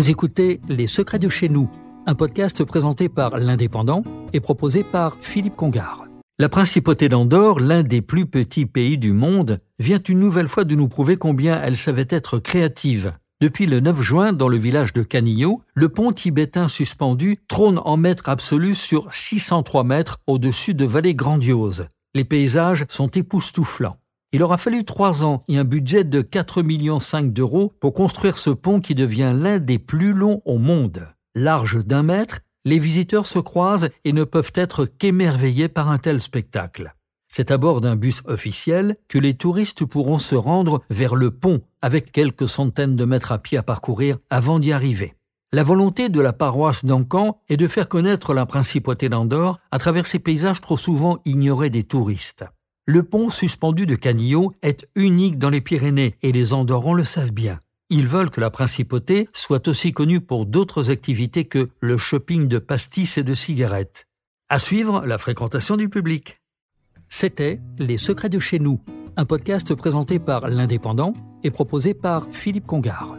Vous écoutez Les Secrets de chez nous, un podcast présenté par l'Indépendant et proposé par Philippe Congard. La principauté d'Andorre, l'un des plus petits pays du monde, vient une nouvelle fois de nous prouver combien elle savait être créative. Depuis le 9 juin, dans le village de Canillo, le pont tibétain suspendu trône en maître absolu sur 603 mètres au-dessus de vallées grandioses. Les paysages sont époustouflants. Il aura fallu trois ans et un budget de 4,5 millions d'euros pour construire ce pont qui devient l'un des plus longs au monde. Large d'un mètre, les visiteurs se croisent et ne peuvent être qu'émerveillés par un tel spectacle. C'est à bord d'un bus officiel que les touristes pourront se rendre vers le pont avec quelques centaines de mètres à pied à parcourir avant d'y arriver. La volonté de la paroisse d'Ancan est de faire connaître la principauté d'Andorre à travers ces paysages trop souvent ignorés des touristes. Le pont suspendu de Canillo est unique dans les Pyrénées et les Andorrans le savent bien. Ils veulent que la principauté soit aussi connue pour d'autres activités que le shopping de pastis et de cigarettes. À suivre, la fréquentation du public. C'était Les Secrets de chez nous, un podcast présenté par l'Indépendant et proposé par Philippe Congard.